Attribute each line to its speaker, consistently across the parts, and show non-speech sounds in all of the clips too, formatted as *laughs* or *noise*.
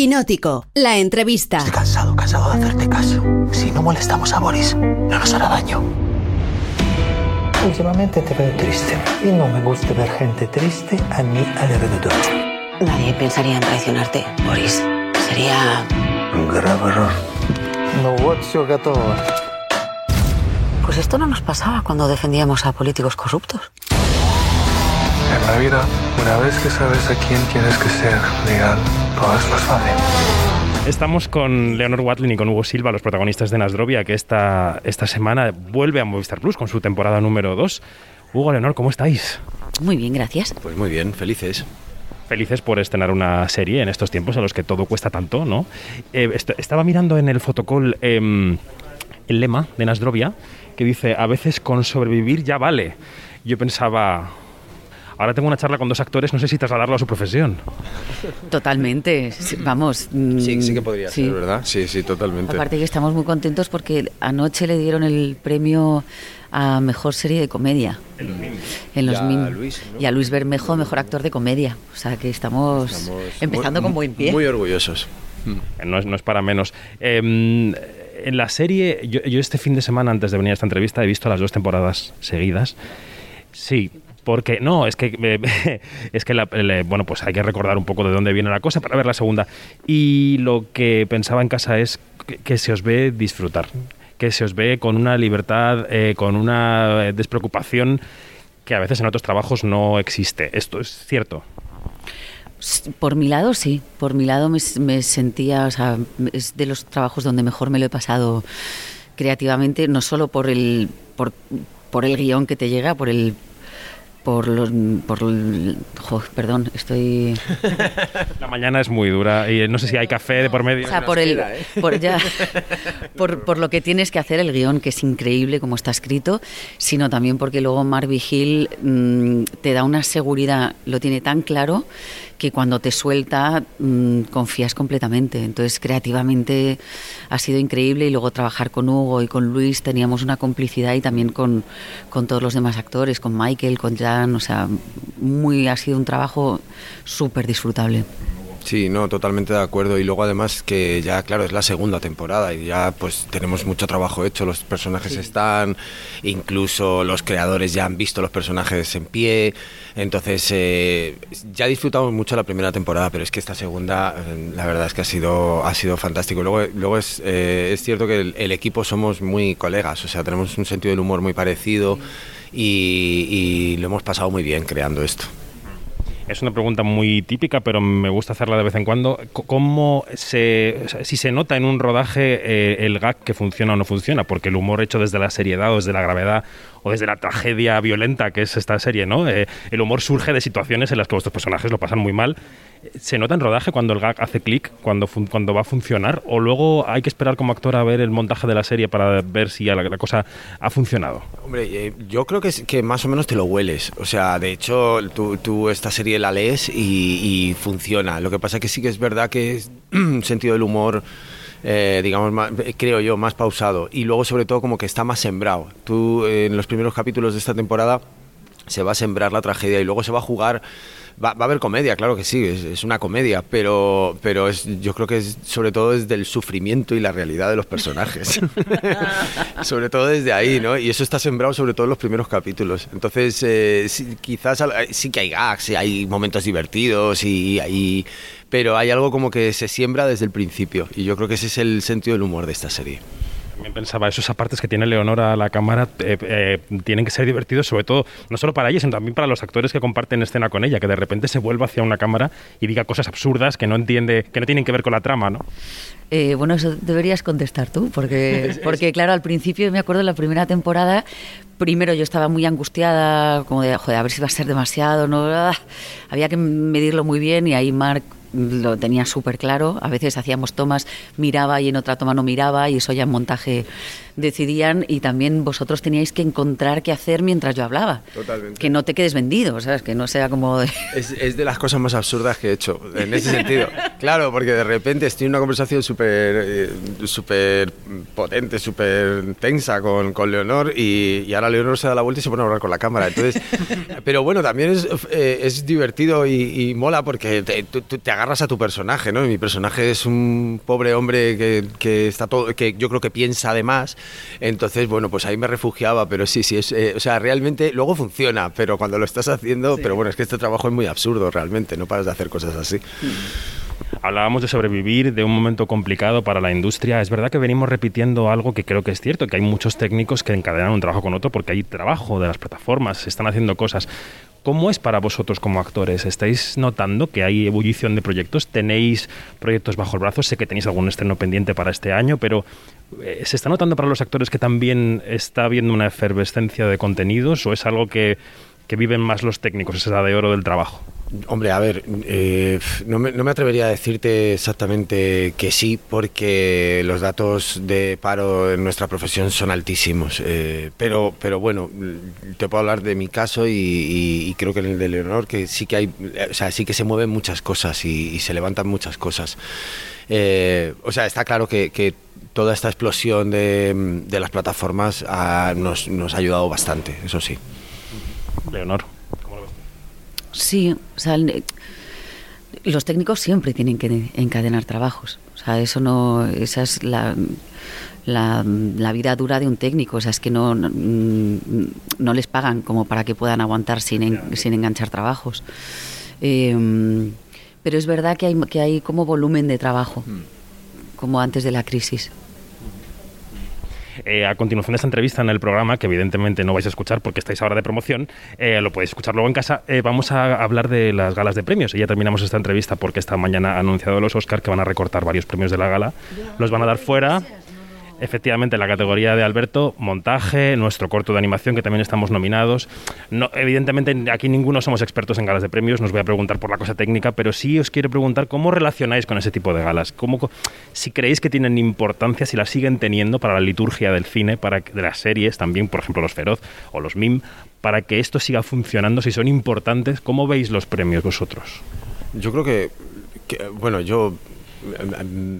Speaker 1: Quinótico, la entrevista.
Speaker 2: Estoy cansado, cansado de hacerte caso. Si no molestamos a Boris, no nos hará daño.
Speaker 3: Últimamente te veo triste y no me gusta ver gente triste a mi alrededor.
Speaker 4: Nadie pensaría en traicionarte, Boris. Sería...
Speaker 2: Un grave error.
Speaker 3: No what's your gato.
Speaker 4: Pues esto no nos pasaba cuando defendíamos a políticos corruptos.
Speaker 5: En la vida, una vez que sabes a quién tienes que ser leal, todo es más fácil.
Speaker 6: Estamos con Leonor Watling y con Hugo Silva, los protagonistas de Nasdrovia, que esta, esta semana vuelve a Movistar Plus con su temporada número 2. Hugo, Leonor, ¿cómo estáis?
Speaker 7: Muy bien, gracias.
Speaker 8: Pues muy bien, felices.
Speaker 6: Felices por estrenar una serie en estos tiempos a los que todo cuesta tanto, ¿no? Eh, est- estaba mirando en el fotocall em, el lema de Nasdrovia que dice, a veces con sobrevivir ya vale. Yo pensaba, ahora tengo una charla con dos actores, no sé si trasladarlo a su profesión.
Speaker 7: Totalmente. Vamos. mm,
Speaker 8: Sí, sí que podría
Speaker 7: sí.
Speaker 8: ser, ¿verdad? Sí, sí, totalmente.
Speaker 7: Aparte que estamos muy contentos porque anoche le dieron el premio a mejor serie de comedia. En los
Speaker 8: Y a
Speaker 7: MIM.
Speaker 8: Luis, ¿no?
Speaker 7: Y a Luis Bermejo, mejor actor de comedia. O sea que estamos,
Speaker 8: Estamos
Speaker 7: empezando
Speaker 8: muy-
Speaker 7: con buen pie.
Speaker 8: Muy orgullosos.
Speaker 6: No es, no es para menos. Em, en la serie, yo, yo este fin de semana, antes de venir a esta entrevista, he visto las dos temporadas seguidas. Sí, porque no, es que eh, *laughs* es que bueno, pues hay que recordar un poco de dónde viene la cosa para ver la segunda. Y lo que pensaba en casa es que, se os ve disfrutar, que se os ve con una libertad, eh, con una eh, despreocupación que a veces en otros trabajos no existe. Esto es cierto.
Speaker 7: Por mi lado, sí. Por mi lado me, sentía, es de los trabajos donde mejor me lo he pasado creativamente, no solo por el, por, por el guion que te llega, por el por los por el- jo, perdón estoy
Speaker 6: La mañana es muy dura y no sé si hay café de por medio.
Speaker 7: o sea, por el por, ya, *laughs* por, por lo que tienes que hacer el guion que es increíble como está escrito sino también porque luego Mark Vigil mm, te da una seguridad lo tiene tan claro que cuando te suelta mm, confías completamente entonces creativamente ha sido increíble y luego trabajar con Hugo y con Luis teníamos una complicidad y también con, con todos los demás actores con Michael con O sea muy ha sido un trabajo súper disfrutable
Speaker 8: Sí, no, totalmente de acuerdo. Y luego además que ya, claro, es la segunda temporada y ya pues tenemos mucho trabajo hecho. Los personajes están, incluso los creadores ya han visto los personajes en pie. Entonces, eh, ya disfrutamos mucho la primera temporada, pero es que esta segunda, eh, la verdad es que ha sido, ha sido fantástico. Luego, luego es, eh, es cierto que el, el equipo somos muy colegas, o sea, tenemos un sentido del humor muy parecido y, y lo hemos pasado muy bien creando esto.
Speaker 6: Es una pregunta muy típica, pero me gusta hacerla de vez en cuando. ¿Cómo se, si se nota en un rodaje eh, el gag que funciona o no funciona? Porque el humor hecho desde la seriedad o desde la gravedad o desde la tragedia violenta que es esta serie, ¿no? Eh, el humor surge de situaciones en las que vuestros personajes lo pasan muy mal. ¿Se nota en rodaje cuando el gag hace clic, cuando, va a funcionar? ¿O luego hay que esperar como actor a ver el montaje de la serie para ver si la, cosa ha funcionado?
Speaker 8: Hombre, eh, yo creo que, es- más o menos te lo hueles. O sea, de hecho, tú, esta serie la lees y, funciona. Lo que pasa que sí que es verdad que es un *clears throat* sentido del humor, eh, digamos, más- eh, creo yo, más pausado. Y luego, sobre todo, como que está más sembrado. Tú, en los primeros capítulos de esta temporada, se va a sembrar la tragedia y luego se va a jugar. Va, va a haber comedia, claro que sí, es, es una comedia, pero, pero es, yo creo que es sobre todo desde el sufrimiento y la realidad de los personajes. *laughs* sobre todo desde ahí, ¿no? Y eso está sembrado sobre todo en los primeros capítulos. Entonces, eh, sí, quizás al- sí que hay gags, y hay momentos divertidos, y, y- pero hay algo como que se siembra desde el principio. Y yo creo que ese es el sentido del humor de esta serie.
Speaker 6: También pensaba, esos apartes que tiene Leonora a la cámara eh, eh, tienen que ser divertidos, sobre todo, no solo para ella, sino también para los actores que comparten escena con ella, que de repente se vuelva hacia una cámara y diga cosas absurdas que no entiende, que no tienen que ver con la trama, ¿no?
Speaker 7: Eh, bueno, eso deberías contestar tú, porque, *laughs* porque claro, al principio me acuerdo en la primera temporada, primero yo estaba muy angustiada, como de, joder, a ver si va a ser demasiado, no, Ah, había que medirlo muy bien y ahí Marc lo tenía súper claro. A veces hacíamos tomas, miraba y en otra toma no miraba y eso ya en montaje decidían y también vosotros teníais que encontrar qué hacer mientras yo hablaba.
Speaker 8: Totalmente.
Speaker 7: Que no te quedes vendido, ¿sabes? Que no sea como... de- *laughs*
Speaker 8: Es, es de las cosas más absurdas que he hecho, en ese sentido. Claro, porque de repente estoy en una conversación súper eh, súper potente, súper tensa con, con Leonor y, y ahora Leonor se da la vuelta y se pone a hablar con la cámara. Entonces, *laughs* pero bueno, también es, eh, es divertido y, y mola porque te agarras a tu personaje, ¿no? Y mi personaje es un pobre hombre que, que está todo, que yo creo que piensa además. Entonces, bueno, pues ahí me refugiaba, pero sí, sí, es, eh, o sea, realmente luego funciona, pero cuando lo estás haciendo, pero bueno, es que este trabajo es muy absurdo realmente, no paras de hacer cosas así.
Speaker 6: Hablábamos de sobrevivir, de un momento complicado para la industria. Es verdad que venimos repitiendo algo que creo que es cierto, que hay muchos técnicos que encadenan un trabajo con otro porque hay trabajo de las plataformas, se están haciendo cosas. ¿Cómo es para vosotros como actores? ¿Estáis notando que hay ebullición de proyectos? ¿Tenéis proyectos bajo el brazo? Sé que tenéis algún estreno pendiente para este año, pero eh, ¿se está notando para los actores que también está habiendo una efervescencia de contenidos o es algo que, que viven más los técnicos, esa de oro del trabajo?
Speaker 8: Hombre, a ver, eh, no, me, atrevería a decirte exactamente que sí, porque los datos de paro en nuestra profesión son altísimos. Eh, pero, pero bueno, te puedo hablar de mi caso y, creo que en el de Leonor, que sí que hay, o sea, sí que se mueven muchas cosas y, se levantan muchas cosas. Eh, o sea, está claro que, toda esta explosión de, las plataformas nos ha ayudado bastante, eso sí.
Speaker 6: Leonor.
Speaker 7: Sí, o sea, los técnicos siempre tienen que encadenar trabajos. O sea, eso no, esa es la, la, la vida dura de un técnico. O sea, es que no, no, no les pagan como para que puedan aguantar sin, en, sin enganchar trabajos. Eh, pero es verdad que hay, que hay como volumen de trabajo, como antes de la crisis.
Speaker 6: Eh, a continuación de esta entrevista en el programa, que evidentemente no vais a escuchar porque estáis ahora de promoción, eh, lo podéis escuchar luego en casa, eh, vamos a hablar de las galas de premios. Y ya terminamos esta entrevista porque esta mañana ha anunciado los Oscar que van a recortar varios premios de la gala. Los van a dar fuera. Efectivamente, la categoría de Alberto, montaje, nuestro corto de animación, que también estamos nominados. No, evidentemente, aquí ninguno somos expertos en galas de premios, nos voy a preguntar por la cosa técnica, pero sí os quiero preguntar cómo relacionáis con ese tipo de galas. ¿Cómo, si creéis que tienen importancia, si la siguen teniendo para la liturgia del cine, para de las series, también, por ejemplo, los Feroz o los MIM, para que esto siga funcionando, si son importantes, ¿cómo veis los premios vosotros?
Speaker 8: Yo creo que, que bueno, yo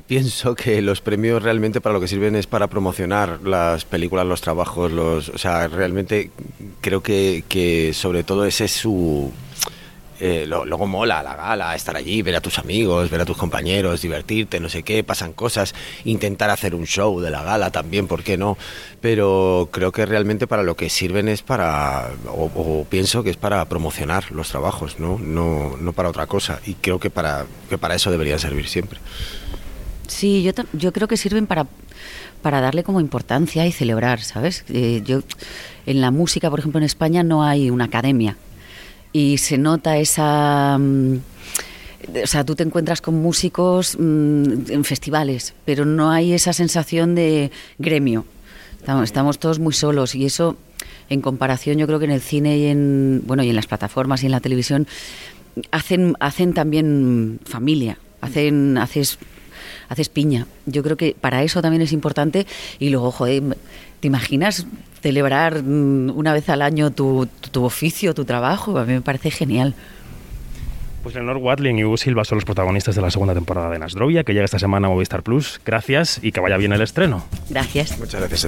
Speaker 8: pienso que los premios realmente para lo que sirven es para promocionar las películas, los trabajos, los, o sea, realmente creo que, que sobre todo ese es su eh, lo, luego mola la gala, estar allí, ver a tus amigos, ver a tus compañeros, divertirte, no sé qué, pasan cosas, intentar hacer un show de la gala también, ¿por qué no? Pero creo que realmente para lo que sirven es para, o, o pienso que es para promocionar los trabajos, ¿no? No, no para otra cosa. Y creo que para, que para eso deberían servir siempre.
Speaker 7: Sí, yo, yo creo que sirven para para darle como importancia y celebrar, ¿sabes? Eh, yo en la música, por ejemplo, en España no hay una academia y se nota esa... Mm, o sea, tú te encuentras con músicos mmm, en festivales, pero no hay esa sensación de gremio. Estamos, estamos, todos muy solos y eso, en comparación, yo creo que en el cine y en, bueno, y en las plataformas y en la televisión, hacen, hacen también familia, hacen, haces, haces piña. Yo creo que para eso también es importante y luego, joder, ¿te imaginas celebrar mm, una vez al año tu, tu, tu, oficio, tu trabajo, a mí me parece genial.
Speaker 6: Pues Leonor Watling y Hugo Silva son los protagonistas de la segunda temporada de Nasdrovia, que llega esta semana a Movistar Plus. Gracias y que vaya bien el estreno.
Speaker 7: Gracias.
Speaker 8: Muchas gracias.